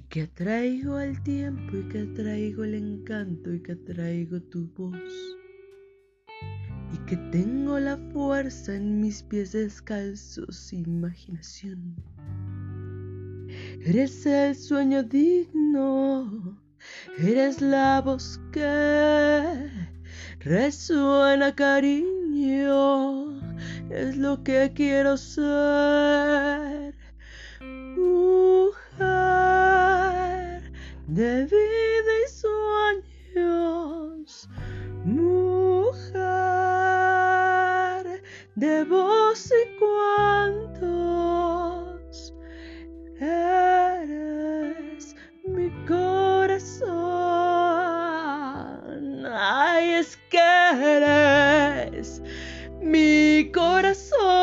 que traigo el tiempo y que traigo el encanto y que traigo tu voz y que tengo la fuerza en mis pies descalzos, imaginación. Eres el sueño digno, eres la voz que resuena cariño, es lo que quiero ser. de vida y sueños, mujer de voz y cuantos eres mi corazón. Ay, es que eres mi corazón.